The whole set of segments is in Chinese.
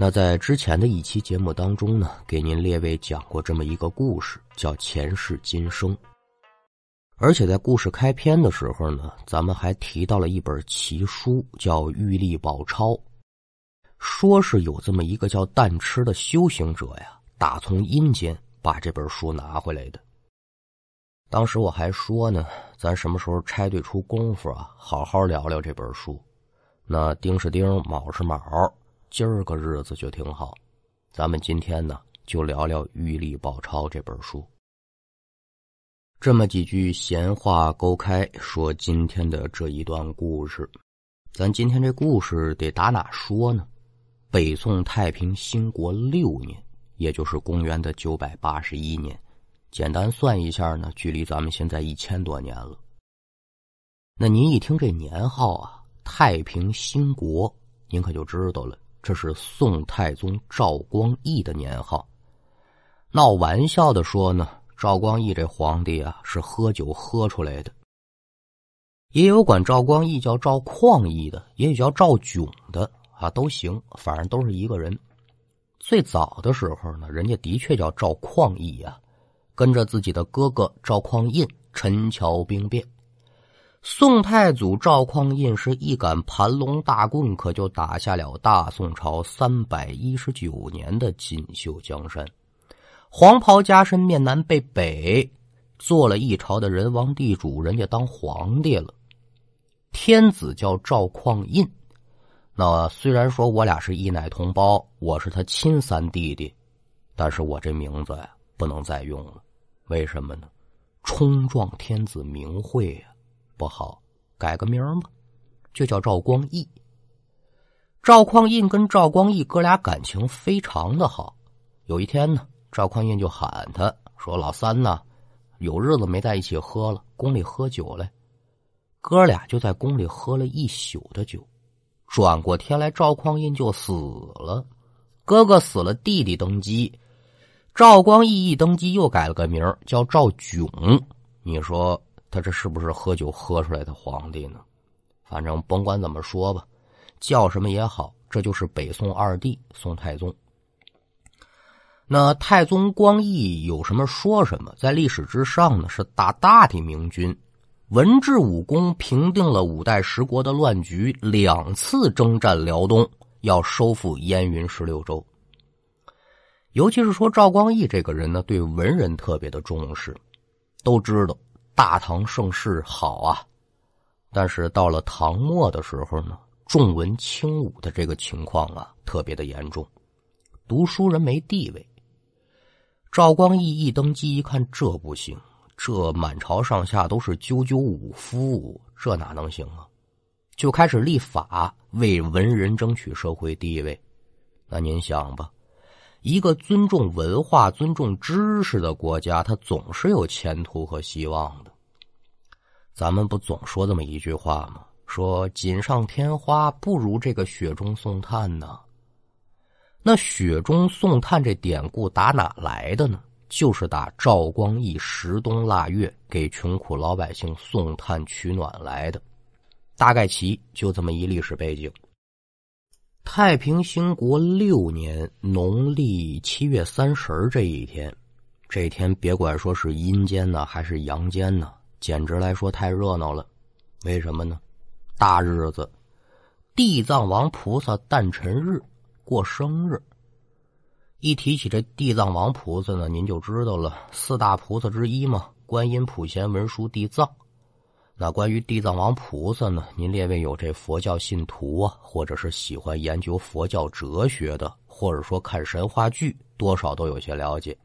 那在之前的一期节目当中呢，给您列位讲过这么一个故事，叫前世今生。而且在故事开篇的时候呢，咱们还提到了一本奇书，叫《玉历宝钞》，说是有这么一个叫蛋吃的修行者呀，打从阴间把这本书拿回来的。当时我还说呢，咱什么时候拆对出功夫啊，好好聊聊这本书。那丁是丁，卯是卯。今儿个日子就挺好，咱们今天呢就聊聊《玉历宝钞》这本书。这么几句闲话勾开，说今天的这一段故事。咱今天这故事得打哪说呢？北宋太平兴国六年，也就是公元的九百八十一年。简单算一下呢，距离咱们现在一千多年了。那您一听这年号啊，太平兴国，您可就知道了。这是宋太宗赵光义的年号。闹玩笑的说呢，赵光义这皇帝啊是喝酒喝出来的。也有管赵光义叫赵匡义的，也有叫赵炯的啊，都行，反正都是一个人。最早的时候呢，人家的确叫赵匡义啊，跟着自己的哥哥赵匡胤陈桥兵变。宋太祖赵匡胤是一杆盘龙大棍，可就打下了大宋朝三百一十九年的锦绣江山。黄袍加身，面南背北，做了一朝的人王地主，人家当皇帝了。天子叫赵匡胤，那虽然说我俩是一奶同胞，我是他亲三弟弟，但是我这名字呀不能再用了。为什么呢？冲撞天子名讳呀！不好，改个名吧，就叫赵光义。赵匡胤跟赵光义哥俩感情非常的好。有一天呢，赵匡胤就喊他说：“老三呢，有日子没在一起喝了，宫里喝酒来。”哥俩就在宫里喝了一宿的酒。转过天来，赵匡胤就死了。哥哥死了，弟弟登基。赵光义一登基，又改了个名叫赵炯。你说？他这是不是喝酒喝出来的皇帝呢？反正甭管怎么说吧，叫什么也好，这就是北宋二帝宋太宗。那太宗光义有什么说什么，在历史之上呢，是大大的明君，文治武功平定了五代十国的乱局，两次征战辽东，要收复燕云十六州。尤其是说赵光义这个人呢，对文人特别的重视，都知道。大唐盛世好啊，但是到了唐末的时候呢，重文轻武的这个情况啊，特别的严重，读书人没地位。赵光义一登基，一看这不行，这满朝上下都是赳赳武夫，这哪能行啊？就开始立法，为文人争取社会地位。那您想吧。一个尊重文化、尊重知识的国家，它总是有前途和希望的。咱们不总说这么一句话吗？说“锦上添花不如这个雪中送炭”呢。那“雪中送炭”这典故打哪来的呢？就是打赵光义十冬腊月给穷苦老百姓送炭取暖来的。大概其就这么一历史背景。太平兴国六年农历七月三十这一天，这一天别管说是阴间呢还是阳间呢，简直来说太热闹了。为什么呢？大日子，地藏王菩萨诞辰日，过生日。一提起这地藏王菩萨呢，您就知道了，四大菩萨之一嘛，观音、普贤、文殊、地藏。那关于地藏王菩萨呢？您列位有这佛教信徒啊，或者是喜欢研究佛教哲学的，或者说看神话剧，多少都有些了解。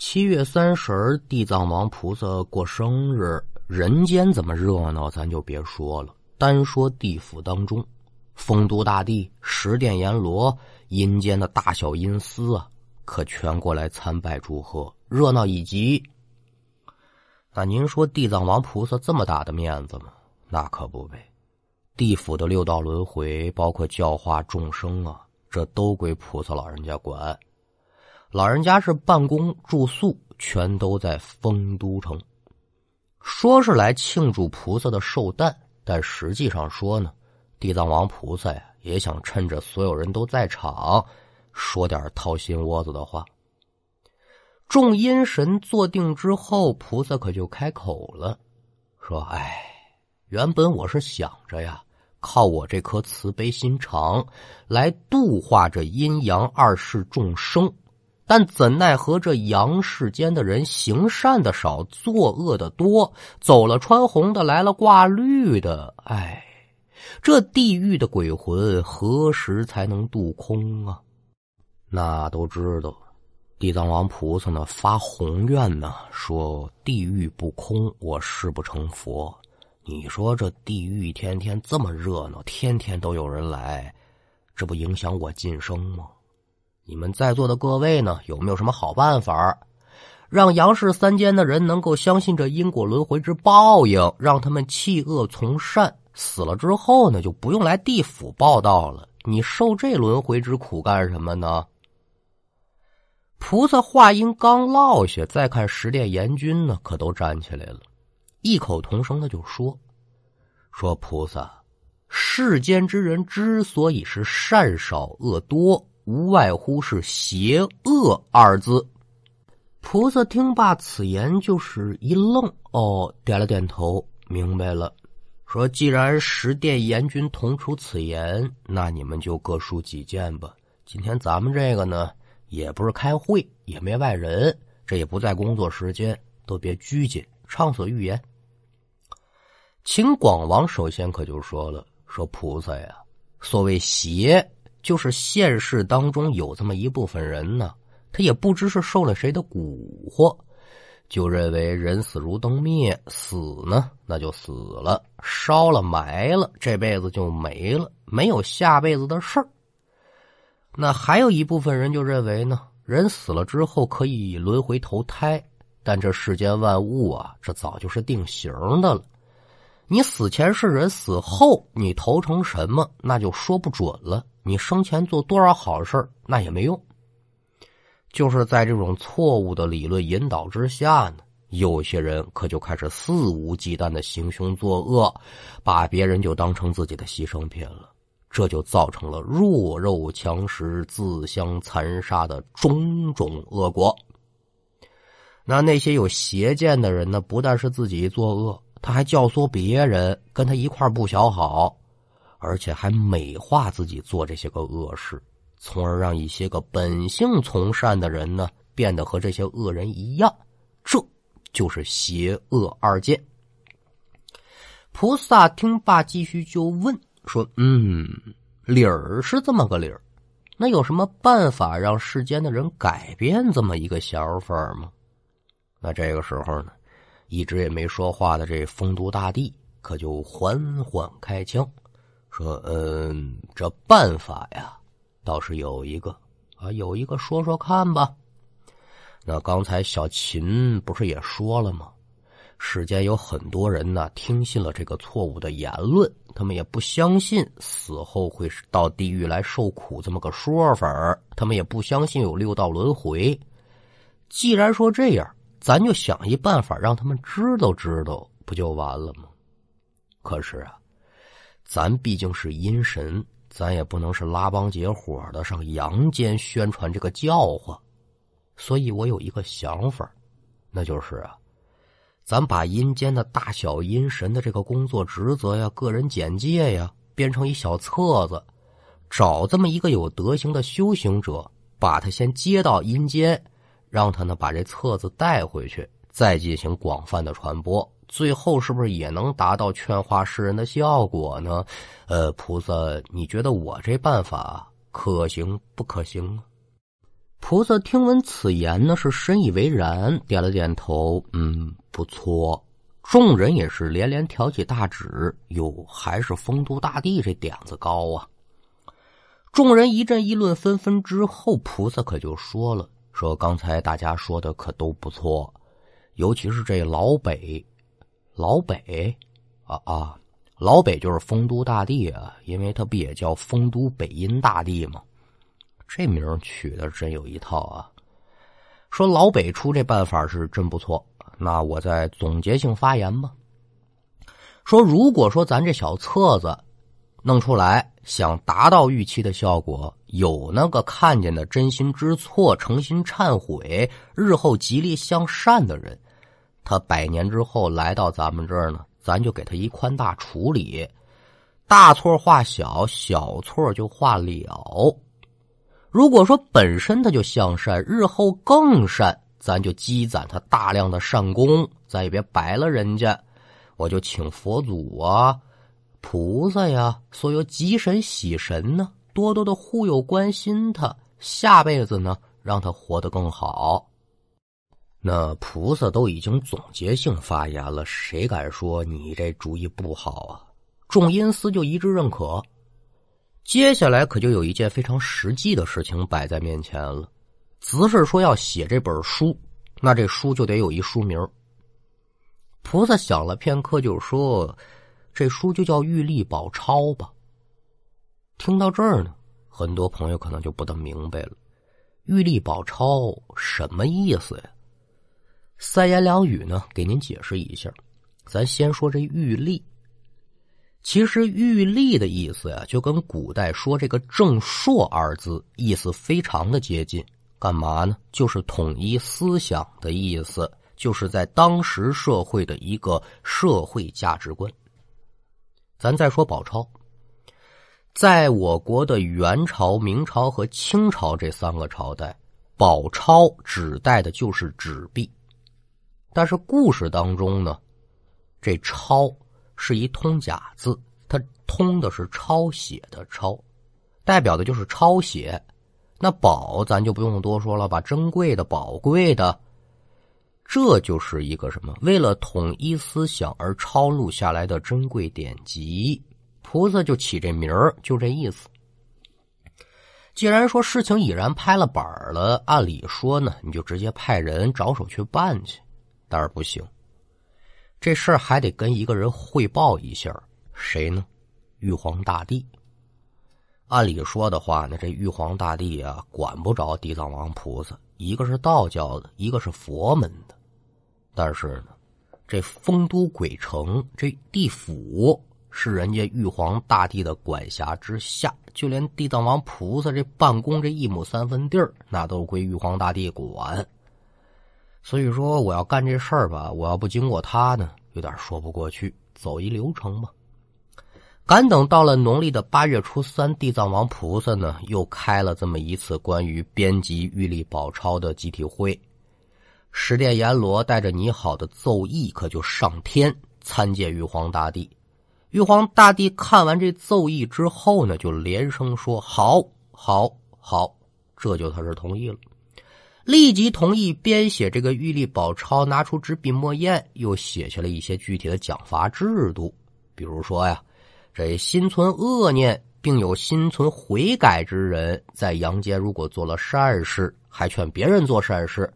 七月三十，地藏王菩萨过生日，人间怎么热闹，咱就别说了。单说地府当中，丰都大帝、十殿阎罗、阴间的大小阴司啊，可全过来参拜祝贺，热闹以极。那您说地藏王菩萨这么大的面子吗？那可不呗。地府的六道轮回，包括教化众生啊，这都归菩萨老人家管。老人家是办公住宿，全都在丰都城。说是来庆祝菩萨的寿诞，但实际上说呢，地藏王菩萨呀，也想趁着所有人都在场，说点掏心窝子的话。众阴神坐定之后，菩萨可就开口了，说：“哎，原本我是想着呀，靠我这颗慈悲心肠来度化这阴阳二世众生，但怎奈何这阳世间的人行善的少，作恶的多，走了穿红的，来了挂绿的，哎，这地狱的鬼魂何时才能渡空啊？那都知道。”地藏王菩萨呢发宏愿呢，说地狱不空，我誓不成佛。你说这地狱天天这么热闹，天天都有人来，这不影响我晋升吗？你们在座的各位呢，有没有什么好办法，让杨氏三间的人能够相信这因果轮回之报应，让他们弃恶从善，死了之后呢，就不用来地府报道了？你受这轮回之苦干什么呢？菩萨话音刚落下，再看十殿阎君呢，可都站起来了，异口同声的就说：“说菩萨，世间之人之所以是善少恶多，无外乎是邪恶二字。”菩萨听罢此言，就是一愣，哦，点了点头，明白了，说：“既然十殿阎君同出此言，那你们就各抒己见吧。今天咱们这个呢。”也不是开会，也没外人，这也不在工作时间，都别拘谨，畅所欲言。秦广王首先可就说了：“说菩萨呀，所谓邪，就是现世当中有这么一部分人呢，他也不知是受了谁的蛊惑，就认为人死如灯灭，死呢那就死了，烧了埋了，这辈子就没了，没有下辈子的事儿。”那还有一部分人就认为呢，人死了之后可以轮回投胎，但这世间万物啊，这早就是定型的了。你死前是人，死后你投成什么，那就说不准了。你生前做多少好事那也没用。就是在这种错误的理论引导之下呢，有些人可就开始肆无忌惮的行凶作恶，把别人就当成自己的牺牲品了。这就造成了弱肉强食、自相残杀的种种恶果。那那些有邪见的人呢？不但是自己作恶，他还教唆别人跟他一块不小好，而且还美化自己做这些个恶事，从而让一些个本性从善的人呢，变得和这些恶人一样。这就是邪恶二见。菩萨听罢，继续就问。说嗯，理儿是这么个理儿，那有什么办法让世间的人改变这么一个想法吗？那这个时候呢，一直也没说话的这丰都大帝可就缓缓开枪，说：“嗯，这办法呀，倒是有一个啊，有一个说说看吧。那刚才小秦不是也说了吗？世间有很多人呢，听信了这个错误的言论。”他们也不相信死后会到地狱来受苦这么个说法他们也不相信有六道轮回。既然说这样，咱就想一办法让他们知道知道，不就完了吗？可是啊，咱毕竟是阴神，咱也不能是拉帮结伙的上阳间宣传这个教化。所以我有一个想法，那就是啊。咱把阴间的大小阴神的这个工作职责呀、个人简介呀，编成一小册子，找这么一个有德行的修行者，把他先接到阴间，让他呢把这册子带回去，再进行广泛的传播，最后是不是也能达到劝化世人的效果呢？呃，菩萨，你觉得我这办法可行不可行呢？菩萨听闻此言呢，是深以为然，点了点头，嗯。不错，众人也是连连挑起大指。哟，还是丰都大帝这点子高啊！众人一阵议论纷纷之后，菩萨可就说了：“说刚才大家说的可都不错，尤其是这老北，老北啊啊，老北就是丰都大帝啊，因为他不也叫丰都北阴大帝吗？这名取的真有一套啊！说老北出这办法是真不错。”那我再总结性发言吧。说，如果说咱这小册子弄出来，想达到预期的效果，有那个看见的真心知错、诚心忏悔、日后极力向善的人，他百年之后来到咱们这儿呢，咱就给他一宽大处理，大错化小，小错就化了。如果说本身他就向善，日后更善，咱就积攒他大量的善功，咱也别白了人家。我就请佛祖啊、菩萨呀、所有吉神喜神呢，多多的护佑关心他，下辈子呢让他活得更好。那菩萨都已经总结性发言了，谁敢说你这主意不好啊？众阴司就一致认可。接下来可就有一件非常实际的事情摆在面前了，只是说要写这本书，那这书就得有一书名。菩萨想了片刻，就说：“这书就叫《玉历宝钞》吧。”听到这儿呢，很多朋友可能就不大明白了，“玉历宝钞”什么意思呀？三言两语呢，给您解释一下。咱先说这“玉历”，其实“玉历”的意思呀，就跟古代说这个“正朔”二字意思非常的接近。干嘛呢？就是统一思想的意思。就是在当时社会的一个社会价值观。咱再说宝钞，在我国的元朝、明朝和清朝这三个朝代，宝钞指代的就是纸币。但是故事当中呢，这“抄”是一通假字，它通的是抄写的“抄”，代表的就是抄写。那宝咱就不用多说了吧，珍贵的、宝贵的。这就是一个什么？为了统一思想而抄录下来的珍贵典籍，菩萨就起这名儿，就这意思。既然说事情已然拍了板了，按理说呢，你就直接派人着手去办去。但是不行，这事儿还得跟一个人汇报一下，谁呢？玉皇大帝。按理说的话呢，这玉皇大帝啊，管不着地藏王菩萨，一个是道教的，一个是佛门的。但是呢，这丰都鬼城这地府是人家玉皇大帝的管辖之下，就连地藏王菩萨这办公这一亩三分地儿，那都归玉皇大帝管。所以说，我要干这事儿吧，我要不经过他呢，有点说不过去。走一流程吧。赶等到了农历的八月初三，地藏王菩萨呢又开了这么一次关于编辑玉历宝钞的集体会。十殿阎罗带着拟好的奏议，可就上天参见玉皇大帝。玉皇大帝看完这奏议之后呢，就连声说：“好，好，好！”这就他是同意了，立即同意编写这个玉历宝钞，拿出纸笔墨砚，又写下了一些具体的奖罚制度。比如说呀，这心存恶念并有心存悔改之人，在阳间如果做了善事，还劝别人做善事。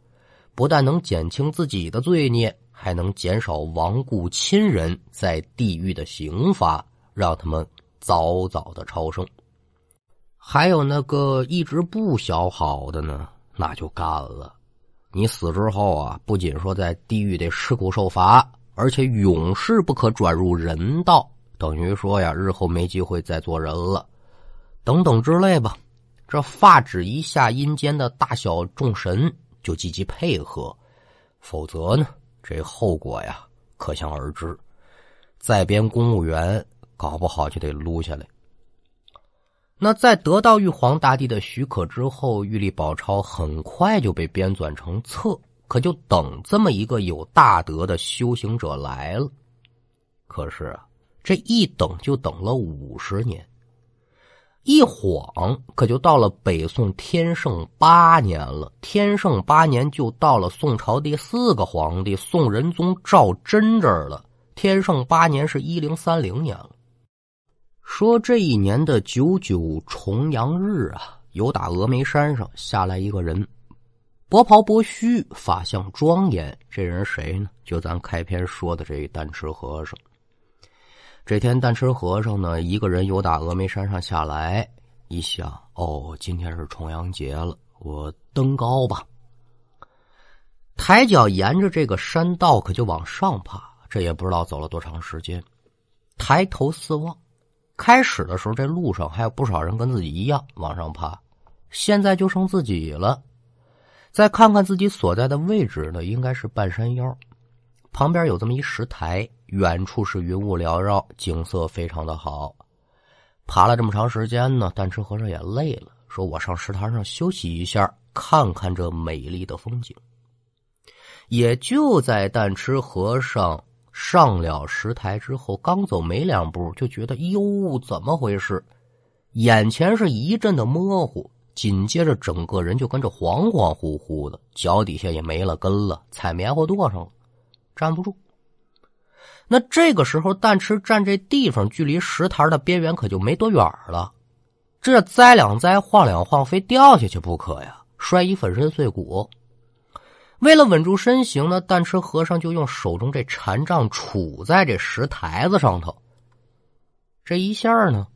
不但能减轻自己的罪孽，还能减少亡故亲人在地狱的刑罚，让他们早早的超生。还有那个一直不小好的呢，那就干了。你死之后啊，不仅说在地狱得吃苦受罚，而且永世不可转入人道，等于说呀，日后没机会再做人了，等等之类吧。这发指一下阴间的大小众神。就积极配合，否则呢，这后果呀可想而知。再编公务员，搞不好就得撸下来。那在得到玉皇大帝的许可之后，玉历宝钞很快就被编纂成册，可就等这么一个有大德的修行者来了。可是啊，这一等就等了五十年。一晃可就到了北宋天圣八年了。天圣八年就到了宋朝第四个皇帝宋仁宗赵祯这儿了。天圣八年是一零三零年了。说这一年的九九重阳日啊，有打峨眉山上下来一个人，薄袍薄须，法相庄严。这人谁呢？就咱开篇说的这单持和尚。这天，单吃和尚呢，一个人由打峨眉山上下来，一想，哦，今天是重阳节了，我登高吧。抬脚沿着这个山道，可就往上爬。这也不知道走了多长时间，抬头四望，开始的时候，这路上还有不少人跟自己一样往上爬，现在就剩自己了。再看看自己所在的位置呢，应该是半山腰，旁边有这么一石台，远处是云雾缭绕，景色非常的好。爬了这么长时间呢，但吃和尚也累了，说我上石台上休息一下，看看这美丽的风景。也就在但吃和尚上了石台之后，刚走没两步，就觉得哟，怎么回事？眼前是一阵的模糊，紧接着整个人就跟着恍恍惚惚的，脚底下也没了根了，踩棉花垛上了，站不住。那这个时候，但吃站这地方，距离石台的边缘可就没多远了。这栽两栽，晃两晃，非掉下去不可呀，摔一粉身碎骨。为了稳住身形呢，但吃和尚就用手中这禅杖杵在这石台子上头。这一下呢，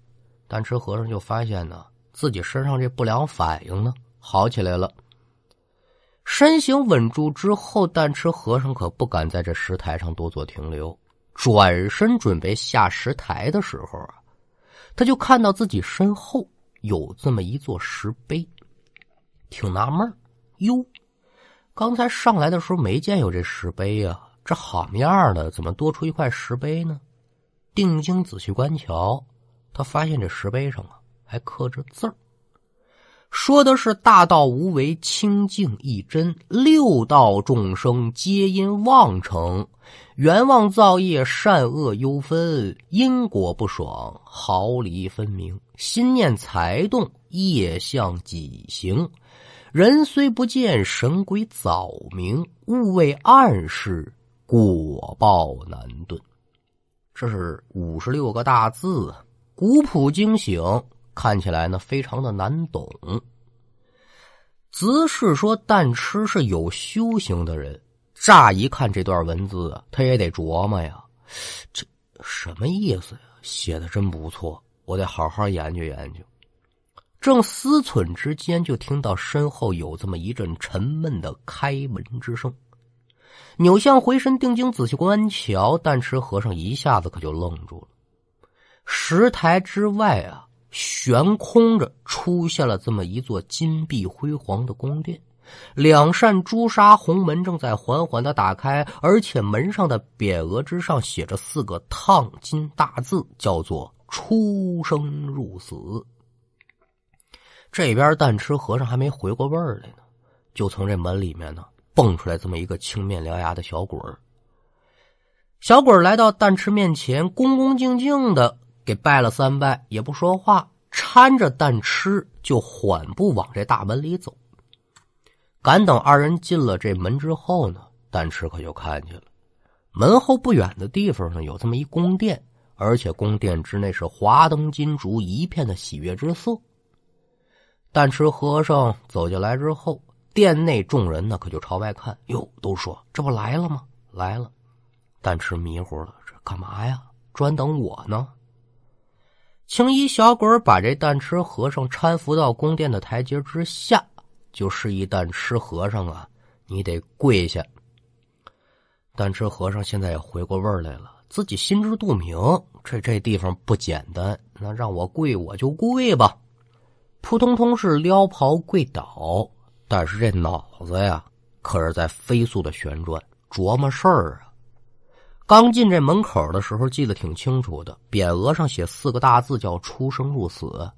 但吃和尚就发现呢，自己身上这不良反应呢好起来了。身形稳住之后，但吃和尚可不敢在这石台上多做停留。转身准备下石台的时候啊，他就看到自己身后有这么一座石碑，挺纳闷哟，刚才上来的时候没见有这石碑呀，这好样的，怎么多出一块石碑呢？定睛仔细观瞧，他发现这石碑上啊还刻着字儿。说的是大道无为，清净一真，六道众生皆因妄成，冤妄造业，善恶忧分，因果不爽，毫厘分明，心念才动，业相己行，人虽不见，神鬼早明，勿为暗示，果报难遁。这是五十六个大字，古朴惊醒。看起来呢，非常的难懂。子是说，但吃是有修行的人，乍一看这段文字啊，他也得琢磨呀，这什么意思呀？写的真不错，我得好好研究研究。正思忖之间，就听到身后有这么一阵沉闷的开门之声。扭向回身，定睛仔细观瞧，但吃和尚一下子可就愣住了。石台之外啊。悬空着出现了这么一座金碧辉煌的宫殿，两扇朱砂红门正在缓缓的打开，而且门上的匾额之上写着四个烫金大字，叫做“出生入死”。这边但吃和尚还没回过味儿来呢，就从这门里面呢蹦出来这么一个青面獠牙的小鬼儿。小鬼儿来到但吃面前，恭恭敬敬的。给拜了三拜，也不说话，搀着蛋吃就缓步往这大门里走。赶等二人进了这门之后呢，蛋吃可就看见了，门后不远的地方呢有这么一宫殿，而且宫殿之内是华灯金烛，一片的喜悦之色。蛋吃和尚走进来之后，殿内众人呢可就朝外看，哟，都说这不来了吗？来了。蛋吃迷糊了，这干嘛呀？专等我呢？青衣小鬼把这蛋吃和尚搀扶到宫殿的台阶之下，就示意蛋吃和尚啊，你得跪下。蛋吃和尚现在也回过味来了，自己心知肚明，这这地方不简单，那让我跪我就跪吧。扑通通是撩袍跪倒，但是这脑子呀，可是在飞速的旋转，琢磨事儿啊。刚进这门口的时候，记得挺清楚的。匾额上写四个大字，叫“出生入死”。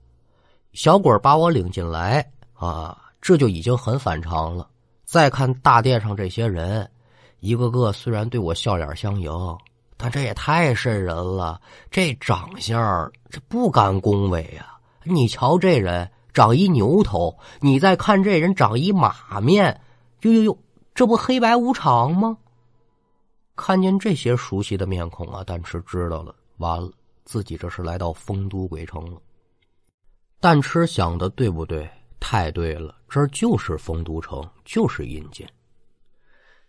小鬼把我领进来啊，这就已经很反常了。再看大殿上这些人，一个个虽然对我笑脸相迎，但这也太瘆人了。这长相，这不敢恭维呀。你瞧这人长一牛头，你再看这人长一马面，呦呦呦，这不黑白无常吗？看见这些熟悉的面孔啊，但吃知道了，完了，自己这是来到丰都鬼城了。但吃想的对不对？太对了，这就是丰都城，就是阴间。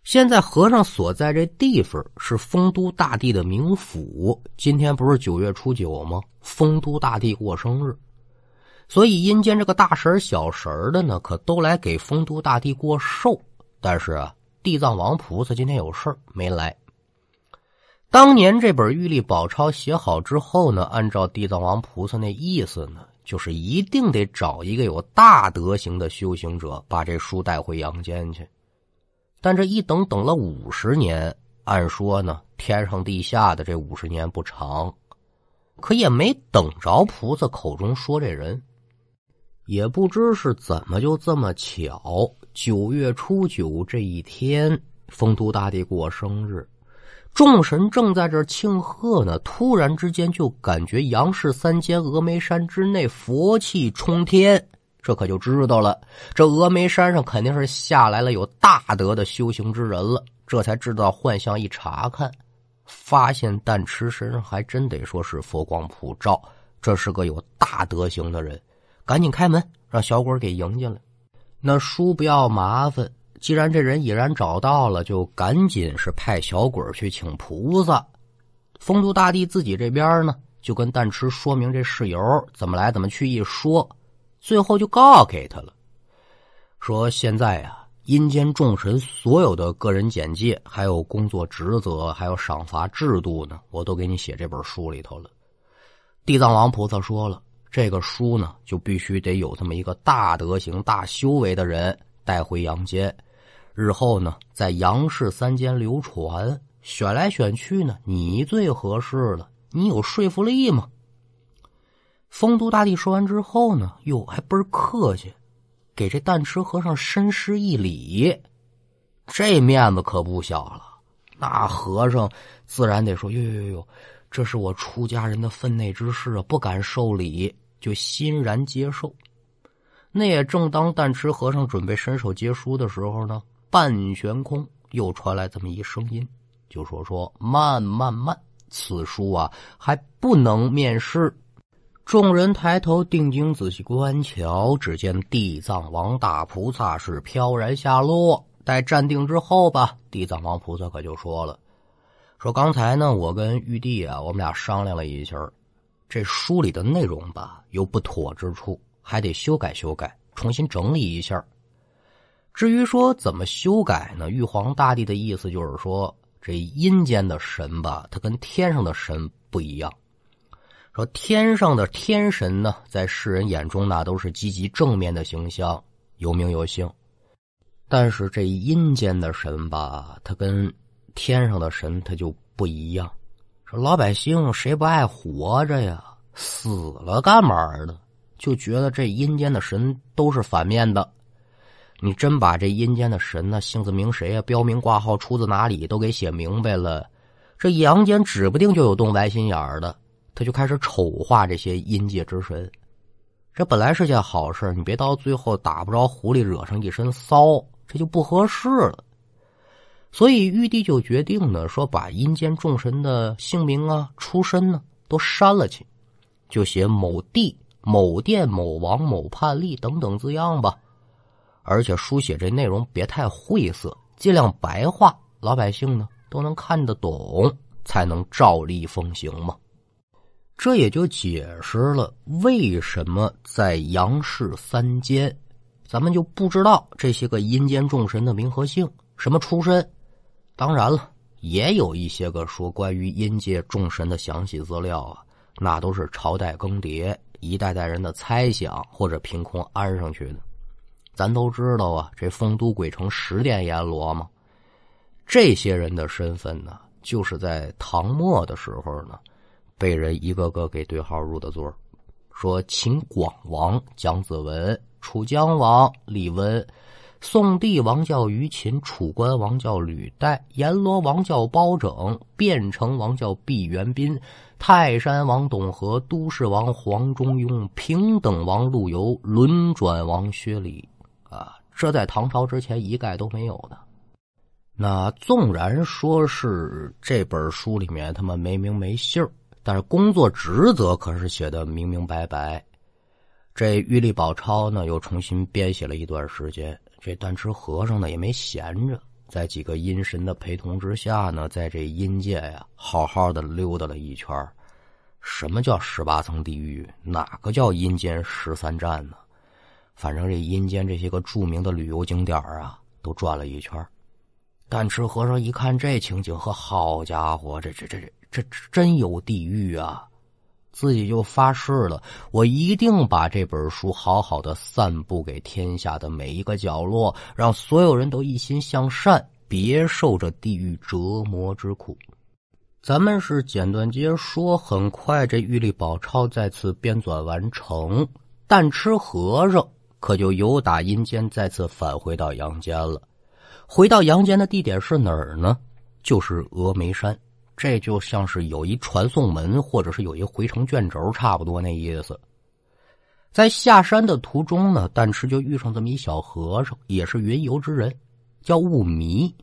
现在和尚所在这地方是丰都大帝的冥府。今天不是九月初九吗？丰都大帝过生日，所以阴间这个大神小神的呢，可都来给丰都大帝过寿。但是啊，地藏王菩萨今天有事没来。当年这本《玉历宝钞》写好之后呢，按照地藏王菩萨那意思呢，就是一定得找一个有大德行的修行者，把这书带回阳间去。但这一等等了五十年，按说呢，天上地下的这五十年不长，可也没等着菩萨口中说这人。也不知是怎么就这么巧，九月初九这一天，丰都大帝过生日，众神正在这庆贺呢，突然之间就感觉杨氏三间峨眉山之内佛气冲天。这可就知道了，这峨眉山上肯定是下来了有大德的修行之人了。这才知道幻象一查看，发现但池身上还真得说是佛光普照，这是个有大德行的人。赶紧开门，让小鬼给迎进来。那叔不要麻烦，既然这人已然找到了，就赶紧是派小鬼去请菩萨。丰都大帝自己这边呢，就跟蛋池说明这事由，怎么来怎么去一说。最后就告给他了，说现在啊，阴间众神所有的个人简介，还有工作职责，还有赏罚制度呢，我都给你写这本书里头了。地藏王菩萨说了，这个书呢，就必须得有这么一个大德行、大修为的人带回阳间，日后呢，在杨氏三间流传，选来选去呢，你最合适了，你有说服力吗？丰都大帝说完之后呢，哟，还倍儿客气，给这蛋池和尚深施一礼，这面子可不小了。那和尚自然得说：“哟哟哟哟，这是我出家人的分内之事啊，不敢受礼，就欣然接受。”那也正当蛋池和尚准备伸手接书的时候呢，半悬空又传来这么一声音，就说：“说慢慢慢，此书啊还不能面世。”众人抬头定睛仔细观瞧，只见地藏王大菩萨是飘然下落。待站定之后吧，地藏王菩萨可就说了：“说刚才呢，我跟玉帝啊，我们俩商量了一下，这书里的内容吧，有不妥之处，还得修改修改，重新整理一下。至于说怎么修改呢？玉皇大帝的意思就是说，这阴间的神吧，他跟天上的神不一样。”说天上的天神呢，在世人眼中那都是积极正面的形象，有名有姓。但是这阴间的神吧，他跟天上的神他就不一样。老百姓谁不爱活着呀？死了干嘛呢？就觉得这阴间的神都是反面的。你真把这阴间的神呢，姓字名谁啊，标明挂号出自哪里都给写明白了，这阳间指不定就有动歪心眼儿的。他就开始丑化这些阴界之神，这本来是件好事，你别到最后打不着狐狸，惹上一身骚，这就不合适了。所以玉帝就决定呢，说把阴间众神的姓名啊、出身呢都删了去，就写某地、某殿、某王、某判例等等字样吧。而且书写这内容别太晦涩，尽量白话，老百姓呢都能看得懂，才能照例奉行嘛。这也就解释了为什么在杨氏三间，咱们就不知道这些个阴间众神的名和姓、什么出身。当然了，也有一些个说关于阴界众神的详细资料啊，那都是朝代更迭、一代代人的猜想或者凭空安上去的。咱都知道啊，这丰都鬼城十殿阎罗嘛，这些人的身份呢，就是在唐末的时候呢。被人一个个给对号入的座说秦广王蒋子文、楚江王李文、宋帝王叫于秦、楚关王叫吕岱、阎罗王叫包拯、汴城王叫毕元斌、泰山王董和、都市王黄中庸、平等王陆游、轮转王薛礼啊，这在唐朝之前一概都没有的。那纵然说是这本书里面他们没名没姓。但是工作职责可是写的明明白白，这玉历宝钞呢又重新编写了一段时间。这丹池和尚呢也没闲着，在几个阴神的陪同之下呢，在这阴界呀好好的溜达了一圈。什么叫十八层地狱？哪个叫阴间十三站呢？反正这阴间这些个著名的旅游景点啊，都转了一圈。但吃和尚一看这情景，和好家伙，这这这这这真有地狱啊！自己就发誓了，我一定把这本书好好的散布给天下的每一个角落，让所有人都一心向善，别受这地狱折磨之苦。咱们是简短接说，很快这玉历宝钞再次编纂完成，但吃和尚可就由打阴间再次返回到阳间了。回到阳间的地点是哪儿呢？就是峨眉山。这就像是有一传送门，或者是有一回程卷轴，差不多那意思。在下山的途中呢，但吃就遇上这么一小和尚，也是云游之人，叫雾迷。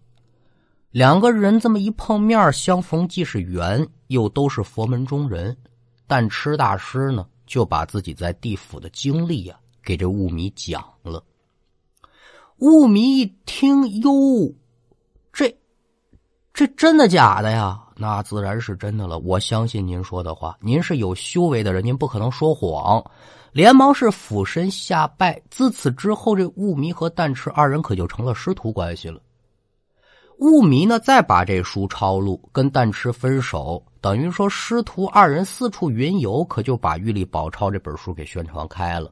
两个人这么一碰面，相逢既是缘，又都是佛门中人。但吃大师呢，就把自己在地府的经历呀，给这雾迷讲了。雾迷一听，哟，这这真的假的呀？那自然是真的了。我相信您说的话，您是有修为的人，您不可能说谎。连忙是俯身下拜。自此之后，这雾迷和蛋吃二人可就成了师徒关系了。雾迷呢，再把这书抄录，跟蛋吃分手，等于说师徒二人四处云游，可就把《玉历宝钞》这本书给宣传开了。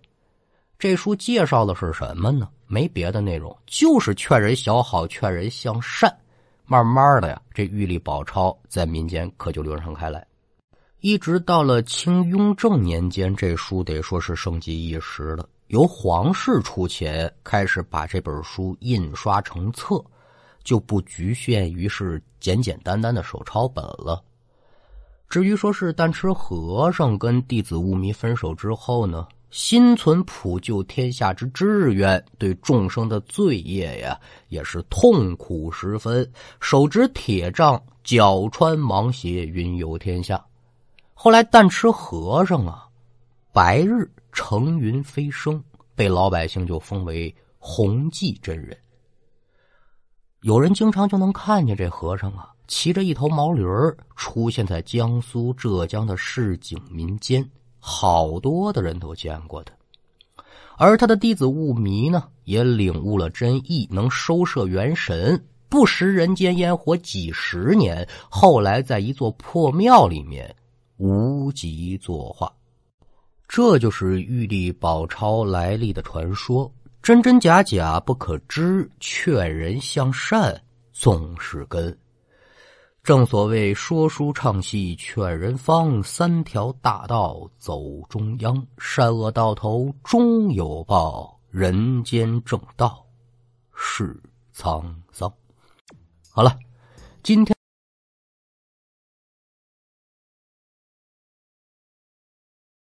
这书介绍的是什么呢？没别的内容，就是劝人小好，劝人向善。慢慢的呀，这《玉历宝钞》在民间可就流传开来，一直到了清雍正年间，这书得说是盛极一时了。由皇室出钱，开始把这本书印刷成册。就不局限于是简简单单的手抄本了。至于说是单吃和尚跟弟子悟迷分手之后呢，心存普救天下之志愿，对众生的罪业呀，也是痛苦十分，手执铁杖，脚穿芒鞋，云游天下。后来，但吃和尚啊，白日乘云飞升，被老百姓就封为弘济真人。有人经常就能看见这和尚啊，骑着一头毛驴儿出现在江苏、浙江的市井民间，好多的人都见过他。而他的弟子悟迷呢，也领悟了真意，能收摄元神，不食人间烟火几十年。后来在一座破庙里面无极作画，这就是玉帝宝钞来历的传说。真真假假不可知，劝人向善总是根。正所谓说书唱戏劝人方，三条大道走中央。善恶到头终有报，人间正道是沧桑。好了，今天。